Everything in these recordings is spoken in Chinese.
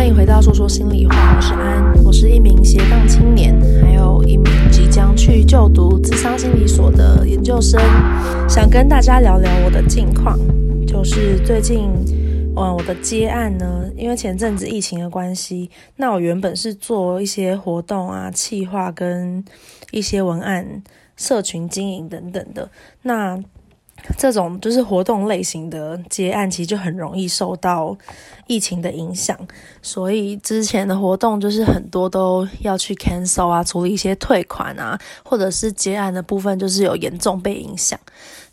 欢迎回到说说心里话，我是安，我是一名斜杠青年，还有一名即将去就读智商心理所的研究生，想跟大家聊聊我的近况，就是最近，嗯，我的接案呢，因为前阵子疫情的关系，那我原本是做一些活动啊、企划跟一些文案、社群经营等等的，那。这种就是活动类型的接案，其实就很容易受到疫情的影响，所以之前的活动就是很多都要去 cancel 啊，处理一些退款啊，或者是接案的部分就是有严重被影响。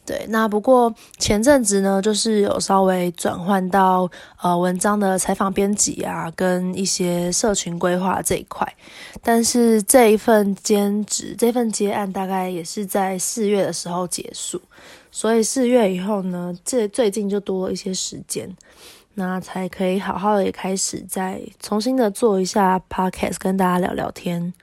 对，那不过前阵子呢，就是有稍微转换到呃文章的采访编辑啊，跟一些社群规划这一块。但是这一份兼职，这份接案大概也是在四月的时候结束，所以四月以后呢，这最近就多了一些时间，那才可以好好的开始再重新的做一下 podcast，跟大家聊聊天。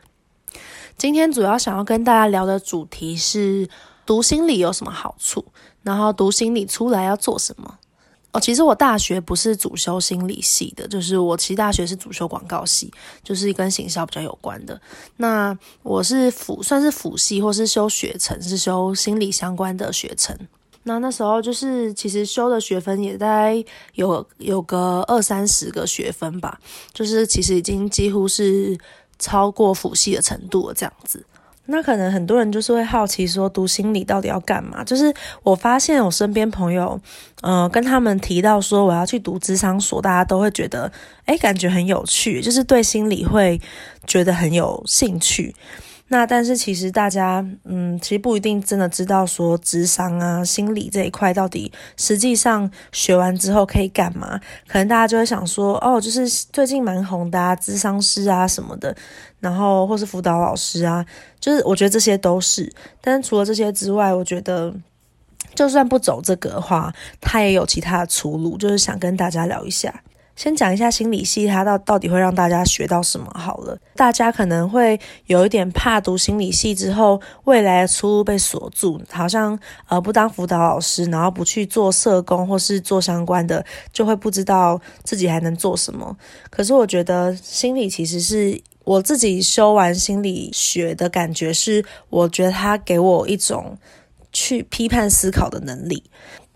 今天主要想要跟大家聊的主题是。读心理有什么好处？然后读心理出来要做什么？哦，其实我大学不是主修心理系的，就是我其实大学是主修广告系，就是跟行销比较有关的。那我是辅，算是辅系，或是修学程，是修心理相关的学程。那那时候就是其实修的学分也大概有有个二三十个学分吧，就是其实已经几乎是超过辅系的程度了，这样子。那可能很多人就是会好奇说，读心理到底要干嘛？就是我发现我身边朋友，呃，跟他们提到说我要去读智商所，大家都会觉得，诶，感觉很有趣，就是对心理会觉得很有兴趣。那但是其实大家，嗯，其实不一定真的知道说智商啊、心理这一块到底实际上学完之后可以干嘛？可能大家就会想说，哦，就是最近蛮红的啊，咨商师啊什么的，然后或是辅导老师啊，就是我觉得这些都是。但是除了这些之外，我觉得就算不走这个的话，他也有其他的出路，就是想跟大家聊一下。先讲一下心理系，它到到底会让大家学到什么好了。大家可能会有一点怕读心理系之后，未来的出路被锁住，好像呃不当辅导老师，然后不去做社工或是做相关的，就会不知道自己还能做什么。可是我觉得心理其实是我自己修完心理学的感觉是，我觉得它给我一种去批判思考的能力。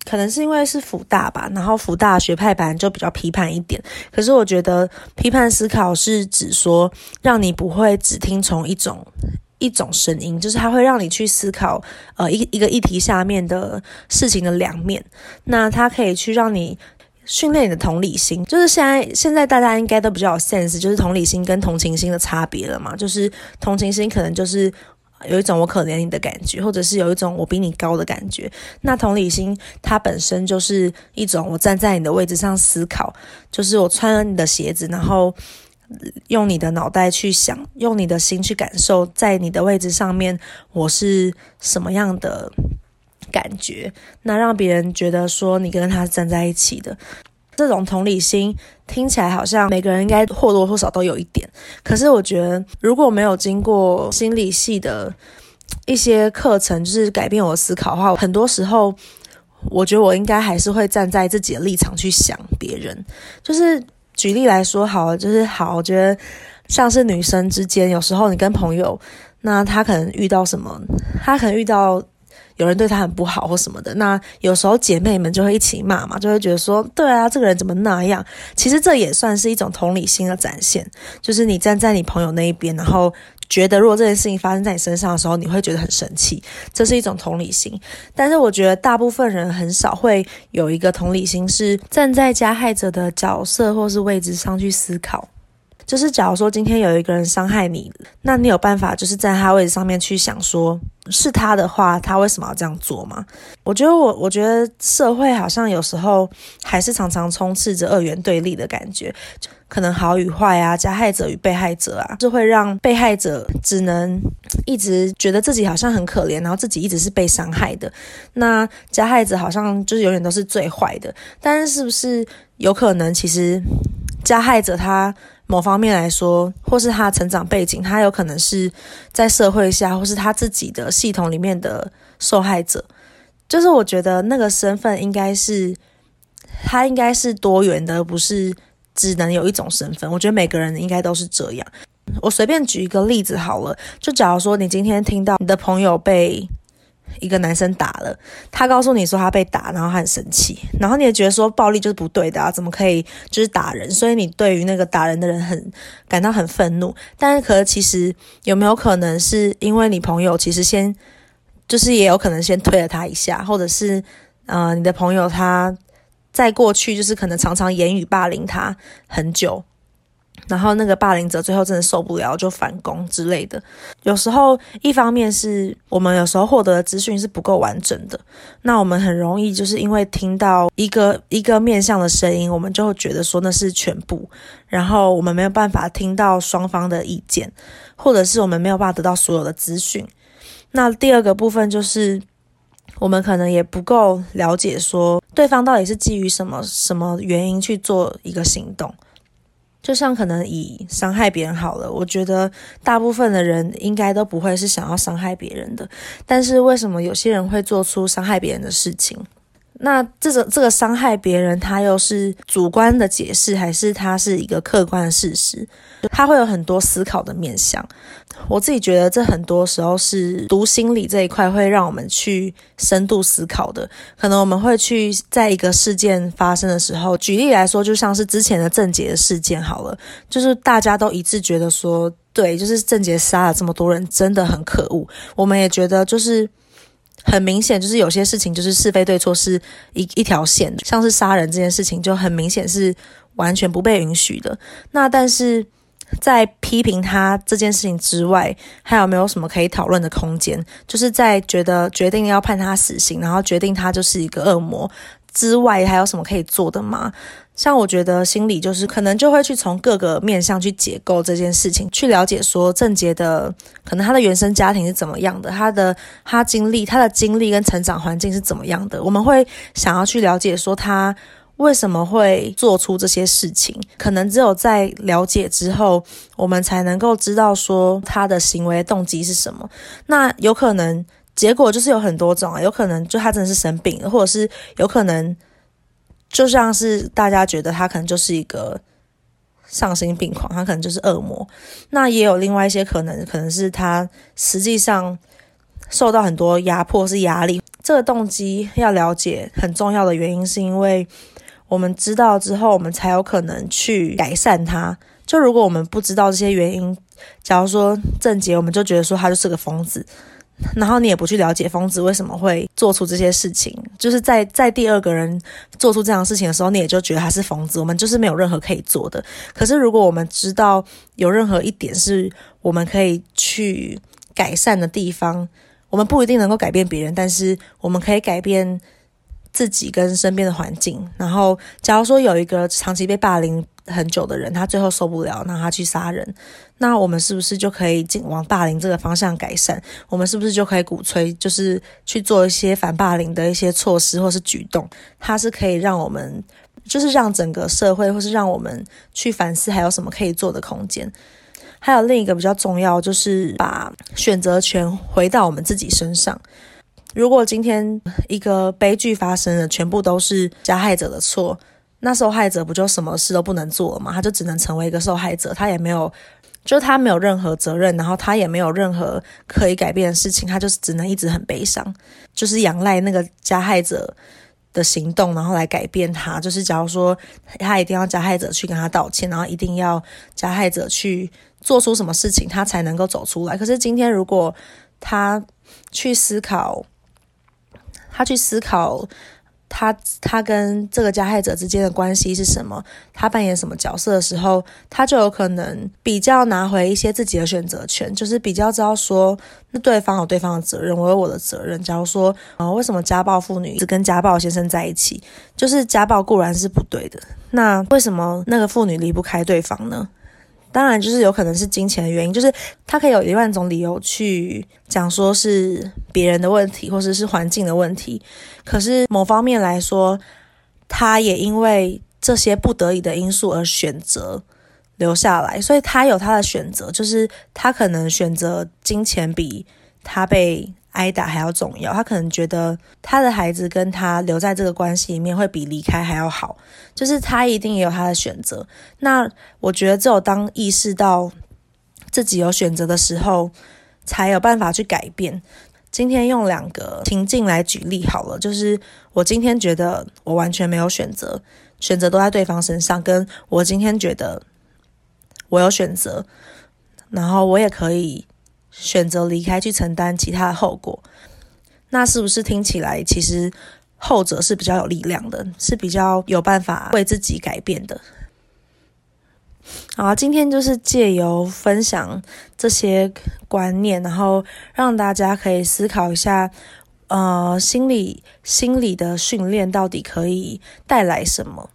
可能是因为是辅大吧，然后辅大学派版就比较批判一点。可是我觉得批判思考是指说，让你不会只听从一种一种声音，就是它会让你去思考，呃，一一个议题下面的事情的两面。那它可以去让你训练你的同理心，就是现在现在大家应该都比较有 sense，就是同理心跟同情心的差别了嘛。就是同情心可能就是。有一种我可怜你的感觉，或者是有一种我比你高的感觉。那同理心，它本身就是一种我站在你的位置上思考，就是我穿了你的鞋子，然后用你的脑袋去想，用你的心去感受，在你的位置上面我是什么样的感觉，那让别人觉得说你跟他站在一起的。这种同理心听起来好像每个人应该或多或少都有一点，可是我觉得如果没有经过心理系的一些课程，就是改变我的思考的话，很多时候我觉得我应该还是会站在自己的立场去想别人。就是举例来说，好，就是好，我觉得像是女生之间，有时候你跟朋友，那她可能遇到什么，她可能遇到。有人对他很不好或什么的，那有时候姐妹们就会一起骂嘛，就会觉得说，对啊，这个人怎么那样？其实这也算是一种同理心的展现，就是你站在你朋友那一边，然后觉得如果这件事情发生在你身上的时候，你会觉得很生气，这是一种同理心。但是我觉得大部分人很少会有一个同理心，是站在加害者的角色或是位置上去思考。就是假如说今天有一个人伤害你，那你有办法就是在他位置上面去想说，是他的话，他为什么要这样做吗？我觉得我我觉得社会好像有时候还是常常充斥着二元对立的感觉，可能好与坏啊，加害者与被害者啊，就会让被害者只能一直觉得自己好像很可怜，然后自己一直是被伤害的，那加害者好像就是永远都是最坏的。但是是不是有可能其实加害者他？某方面来说，或是他成长背景，他有可能是在社会下，或是他自己的系统里面的受害者。就是我觉得那个身份应该是，他应该是多元的，而不是只能有一种身份。我觉得每个人应该都是这样。我随便举一个例子好了，就假如说你今天听到你的朋友被一个男生打了，他告诉你说他被打，然后他很生气，然后你也觉得说暴力就是不对的啊，怎么可以就是打人？所以你对于那个打人的人很感到很愤怒。但是可是其实有没有可能是因为你朋友其实先就是也有可能先推了他一下，或者是呃你的朋友他在过去就是可能常常言语霸凌他很久。然后那个霸凌者最后真的受不了，就反攻之类的。有时候，一方面是我们有时候获得的资讯是不够完整的，那我们很容易就是因为听到一个一个面向的声音，我们就会觉得说那是全部，然后我们没有办法听到双方的意见，或者是我们没有办法得到所有的资讯。那第二个部分就是我们可能也不够了解说对方到底是基于什么什么原因去做一个行动。就像可能以伤害别人好了，我觉得大部分的人应该都不会是想要伤害别人的，但是为什么有些人会做出伤害别人的事情？那这个这个伤害别人，他又是主观的解释，还是他是一个客观的事实？他会有很多思考的面向。我自己觉得，这很多时候是读心理这一块会让我们去深度思考的。可能我们会去在一个事件发生的时候，举例来说，就像是之前的郑捷的事件好了，就是大家都一致觉得说，对，就是郑捷杀了这么多人，真的很可恶。我们也觉得就是。很明显，就是有些事情就是是非对错是一一条线，像是杀人这件事情就很明显是完全不被允许的。那但是在批评他这件事情之外，还有没有什么可以讨论的空间？就是在觉得决定要判他死刑，然后决定他就是一个恶魔之外，还有什么可以做的吗？像我觉得心理就是可能就会去从各个面向去解构这件事情，去了解说郑捷的可能他的原生家庭是怎么样的，他的他经历他的经历跟成长环境是怎么样的，我们会想要去了解说他为什么会做出这些事情，可能只有在了解之后，我们才能够知道说他的行为动机是什么。那有可能结果就是有很多种啊，有可能就他真的是生病，或者是有可能。就像是大家觉得他可能就是一个丧心病狂，他可能就是恶魔。那也有另外一些可能，可能是他实际上受到很多压迫，是压力。这个动机要了解很重要的原因，是因为我们知道之后，我们才有可能去改善它。就如果我们不知道这些原因，假如说郑捷，我们就觉得说他就是个疯子。然后你也不去了解疯子为什么会做出这些事情，就是在在第二个人做出这样的事情的时候，你也就觉得他是疯子。我们就是没有任何可以做的。可是如果我们知道有任何一点是我们可以去改善的地方，我们不一定能够改变别人，但是我们可以改变自己跟身边的环境。然后，假如说有一个长期被霸凌很久的人，他最后受不了，那他去杀人。那我们是不是就可以进往霸凌这个方向改善？我们是不是就可以鼓吹，就是去做一些反霸凌的一些措施或是举动？它是可以让我们，就是让整个社会，或是让我们去反思，还有什么可以做的空间？还有另一个比较重要，就是把选择权回到我们自己身上。如果今天一个悲剧发生了，全部都是加害者的错，那受害者不就什么事都不能做了吗？他就只能成为一个受害者，他也没有。就他没有任何责任，然后他也没有任何可以改变的事情，他就是只能一直很悲伤，就是仰赖那个加害者的行动，然后来改变他。就是假如说他一定要加害者去跟他道歉，然后一定要加害者去做出什么事情，他才能够走出来。可是今天如果他去思考，他去思考。他他跟这个加害者之间的关系是什么？他扮演什么角色的时候，他就有可能比较拿回一些自己的选择权，就是比较知道说，那对方有对方的责任，我有我的责任。假如说，呃，为什么家暴妇女只跟家暴先生在一起？就是家暴固然是不对的，那为什么那个妇女离不开对方呢？当然，就是有可能是金钱的原因，就是他可以有一万种理由去讲说是别人的问题，或者是环境的问题。可是某方面来说，他也因为这些不得已的因素而选择留下来，所以他有他的选择，就是他可能选择金钱比他被挨打还要重要。他可能觉得他的孩子跟他留在这个关系里面会比离开还要好，就是他一定也有他的选择。那我觉得只有当意识到自己有选择的时候，才有办法去改变。今天用两个情境来举例好了，就是我今天觉得我完全没有选择，选择都在对方身上，跟我今天觉得我有选择，然后我也可以选择离开去承担其他的后果，那是不是听起来其实后者是比较有力量的，是比较有办法为自己改变的？好，今天就是借由分享这些观念，然后让大家可以思考一下，呃，心理心理的训练到底可以带来什么？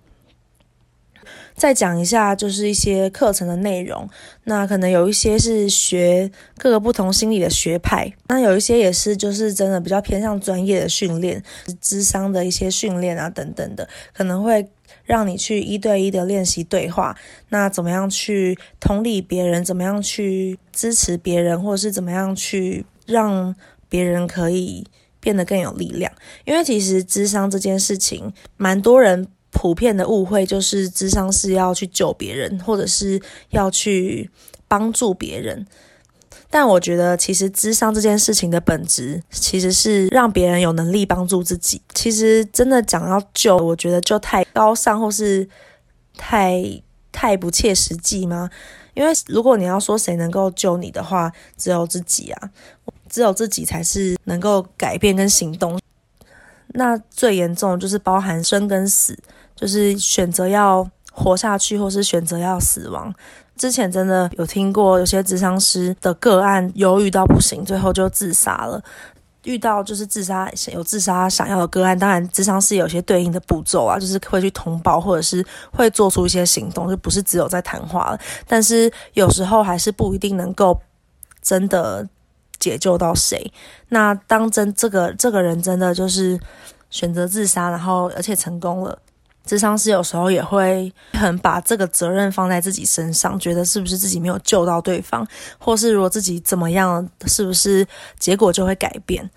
再讲一下，就是一些课程的内容。那可能有一些是学各个不同心理的学派，那有一些也是就是真的比较偏向专业的训练，智商的一些训练啊等等的，可能会。让你去一对一的练习对话，那怎么样去同理别人？怎么样去支持别人？或者是怎么样去让别人可以变得更有力量？因为其实智商这件事情，蛮多人普遍的误会就是智商是要去救别人，或者是要去帮助别人。但我觉得，其实智商这件事情的本质，其实是让别人有能力帮助自己。其实真的讲要救，我觉得就太高尚，或是太太不切实际吗？因为如果你要说谁能够救你的话，只有自己啊，只有自己才是能够改变跟行动。那最严重就是包含生跟死，就是选择要活下去，或是选择要死亡。之前真的有听过有些咨商师的个案犹豫到不行，最后就自杀了。遇到就是自杀有自杀想要的个案，当然咨商师有些对应的步骤啊，就是会去通报或者是会做出一些行动，就不是只有在谈话了。但是有时候还是不一定能够真的解救到谁。那当真这个这个人真的就是选择自杀，然后而且成功了。智商师有时候也会很把这个责任放在自己身上，觉得是不是自己没有救到对方，或是如果自己怎么样，是不是结果就会改变？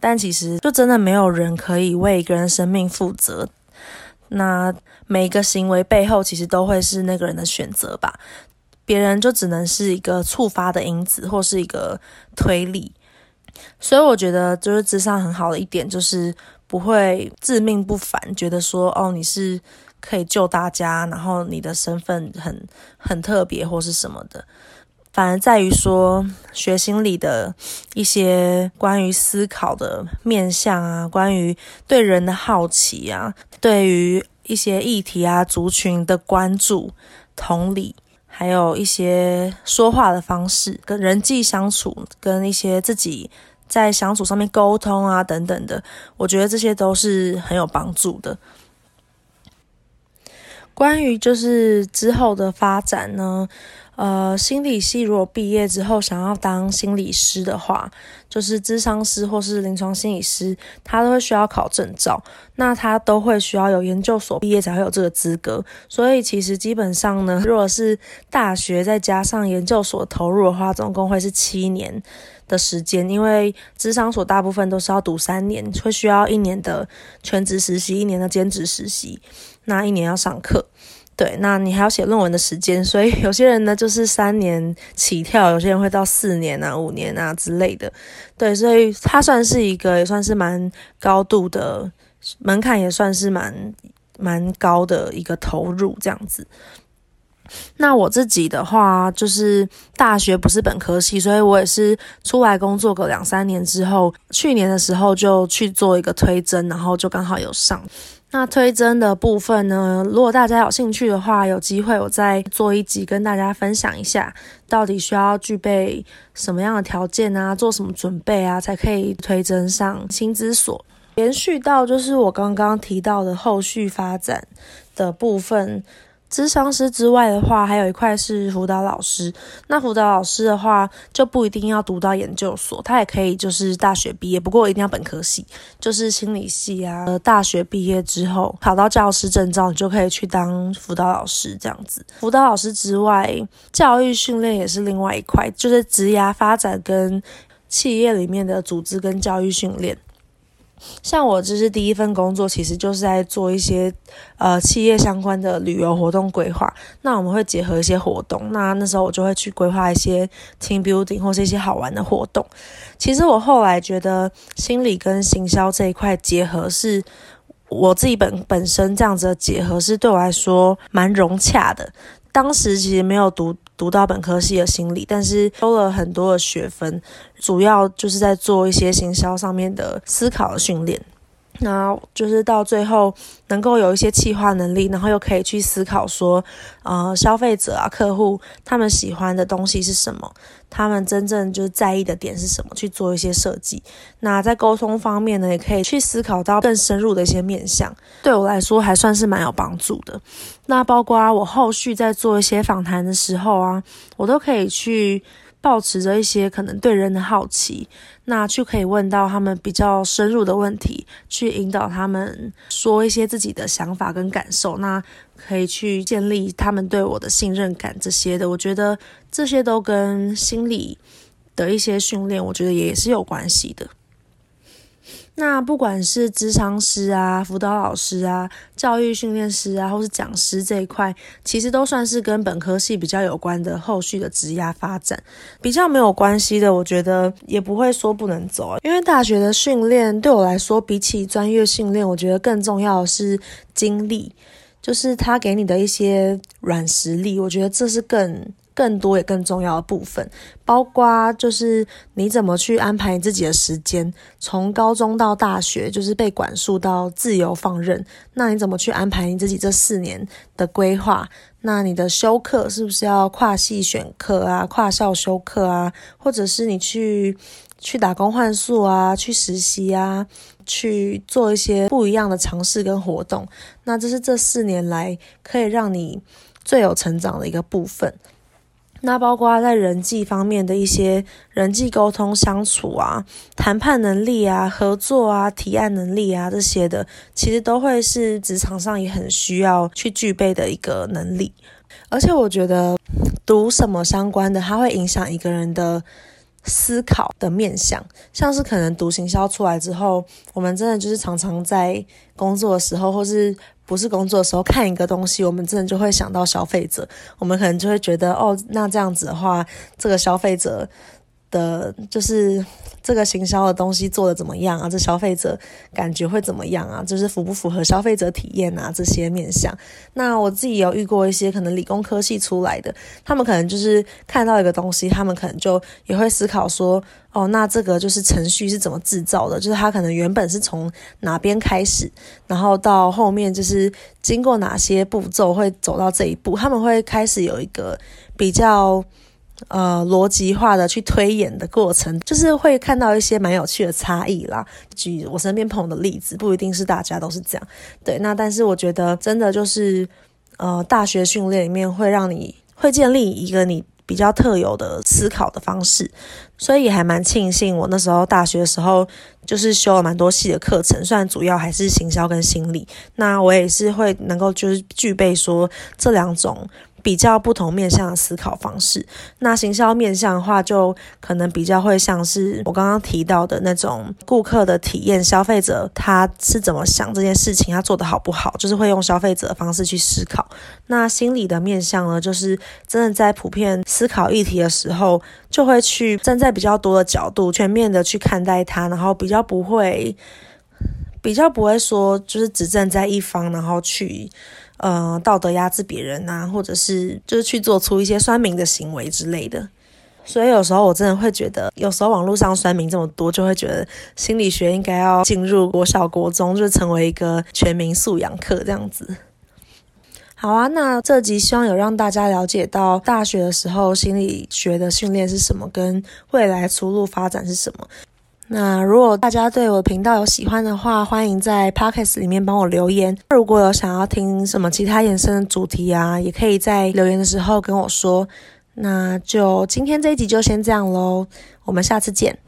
但其实就真的没有人可以为一个人生命负责。那每一个行为背后，其实都会是那个人的选择吧？别人就只能是一个触发的因子，或是一个推力。所以我觉得，就是智商很好的一点就是。不会自命不凡，觉得说哦，你是可以救大家，然后你的身份很很特别或是什么的，反而在于说学心理的一些关于思考的面向啊，关于对人的好奇啊，对于一些议题啊、族群的关注、同理，还有一些说话的方式、跟人际相处、跟一些自己。在相处上面沟通啊，等等的，我觉得这些都是很有帮助的。关于就是之后的发展呢，呃，心理系如果毕业之后想要当心理师的话，就是咨商师或是临床心理师，他都会需要考证照，那他都会需要有研究所毕业才会有这个资格。所以其实基本上呢，如果是大学再加上研究所投入的话，总共会是七年的时间。因为智商所大部分都是要读三年，会需要一年的全职实习，一年的兼职实习。那一年要上课，对，那你还要写论文的时间，所以有些人呢就是三年起跳，有些人会到四年啊、五年啊之类的，对，所以它算是一个也算是蛮高度的门槛，也算是蛮蛮高的一个投入这样子。那我自己的话，就是大学不是本科系，所以我也是出来工作个两三年之后，去年的时候就去做一个推甄，然后就刚好有上。那推甄的部分呢，如果大家有兴趣的话，有机会我再做一集跟大家分享一下，到底需要具备什么样的条件啊，做什么准备啊，才可以推甄上心咨所。延续到就是我刚刚提到的后续发展的部分。咨商师之外的话，还有一块是辅导老师。那辅导老师的话，就不一定要读到研究所，他也可以就是大学毕业，不过一定要本科系，就是心理系啊。呃大学毕业之后考到教师证照，你就可以去当辅导老师这样子。辅导老师之外，教育训练也是另外一块，就是职涯发展跟企业里面的组织跟教育训练。像我就是第一份工作，其实就是在做一些呃企业相关的旅游活动规划。那我们会结合一些活动，那那时候我就会去规划一些 team building 或是一些好玩的活动。其实我后来觉得心理跟行销这一块结合，是我自己本本身这样子的结合，是对我来说蛮融洽的。当时其实没有读读到本科系的心理，但是修了很多的学分，主要就是在做一些行销上面的思考训练。那就是到最后能够有一些企划能力，然后又可以去思考说，呃，消费者啊、客户他们喜欢的东西是什么，他们真正就是在意的点是什么，去做一些设计。那在沟通方面呢，也可以去思考到更深入的一些面向，对我来说还算是蛮有帮助的。那包括我后续在做一些访谈的时候啊，我都可以去。保持着一些可能对人的好奇，那就可以问到他们比较深入的问题，去引导他们说一些自己的想法跟感受，那可以去建立他们对我的信任感这些的。我觉得这些都跟心理的一些训练，我觉得也是有关系的。那不管是智商师啊、辅导老师啊、教育训练师啊，或是讲师这一块，其实都算是跟本科系比较有关的后续的职业发展。比较没有关系的，我觉得也不会说不能走，因为大学的训练对我来说，比起专业训练，我觉得更重要的是经历，就是他给你的一些软实力，我觉得这是更。更多也更重要的部分，包括就是你怎么去安排你自己的时间，从高中到大学，就是被管束到自由放任。那你怎么去安排你自己这四年的规划？那你的修课是不是要跨系选课啊，跨校修课啊，或者是你去去打工换宿啊，去实习啊，去做一些不一样的尝试跟活动？那这是这四年来可以让你最有成长的一个部分。那包括在人际方面的一些人际沟通、相处啊、谈判能力啊、合作啊、提案能力啊这些的，其实都会是职场上也很需要去具备的一个能力。而且我觉得读什么相关的，它会影响一个人的思考的面向。像是可能读行销出来之后，我们真的就是常常在工作的时候，或是不是工作的时候看一个东西，我们真的就会想到消费者，我们可能就会觉得，哦，那这样子的话，这个消费者的，就是这个行销的东西做得怎么样啊？这消费者感觉会怎么样啊？就是符不符合消费者体验啊？这些面向。那我自己有遇过一些可能理工科系出来的，他们可能就是看到一个东西，他们可能就也会思考说。哦，那这个就是程序是怎么制造的？就是它可能原本是从哪边开始，然后到后面就是经过哪些步骤会走到这一步，他们会开始有一个比较呃逻辑化的去推演的过程，就是会看到一些蛮有趣的差异啦。举我身边朋友的例子，不一定是大家都是这样。对，那但是我觉得真的就是呃大学训练里面会让你会建立一个你。比较特有的思考的方式，所以也还蛮庆幸我那时候大学的时候就是修了蛮多系的课程，虽然主要还是行销跟心理，那我也是会能够就是具备说这两种。比较不同面向的思考方式，那行销面向的话，就可能比较会像是我刚刚提到的那种顾客的体验，消费者他是怎么想这件事情，他做得好不好，就是会用消费者的方式去思考。那心理的面向呢，就是真的在普遍思考议题的时候，就会去站在比较多的角度，全面的去看待它，然后比较不会，比较不会说就是只站在一方，然后去。呃，道德压制别人呐、或者是就是去做出一些酸民的行为之类的，所以有时候我真的会觉得，有时候网络上酸民这么多，就会觉得心理学应该要进入国小、国中，就成为一个全民素养课这样子。好啊，那这集希望有让大家了解到大学的时候心理学的训练是什么，跟未来出路发展是什么。那如果大家对我的频道有喜欢的话，欢迎在 Podcast 里面帮我留言。如果有想要听什么其他延伸的主题啊，也可以在留言的时候跟我说。那就今天这一集就先这样喽，我们下次见。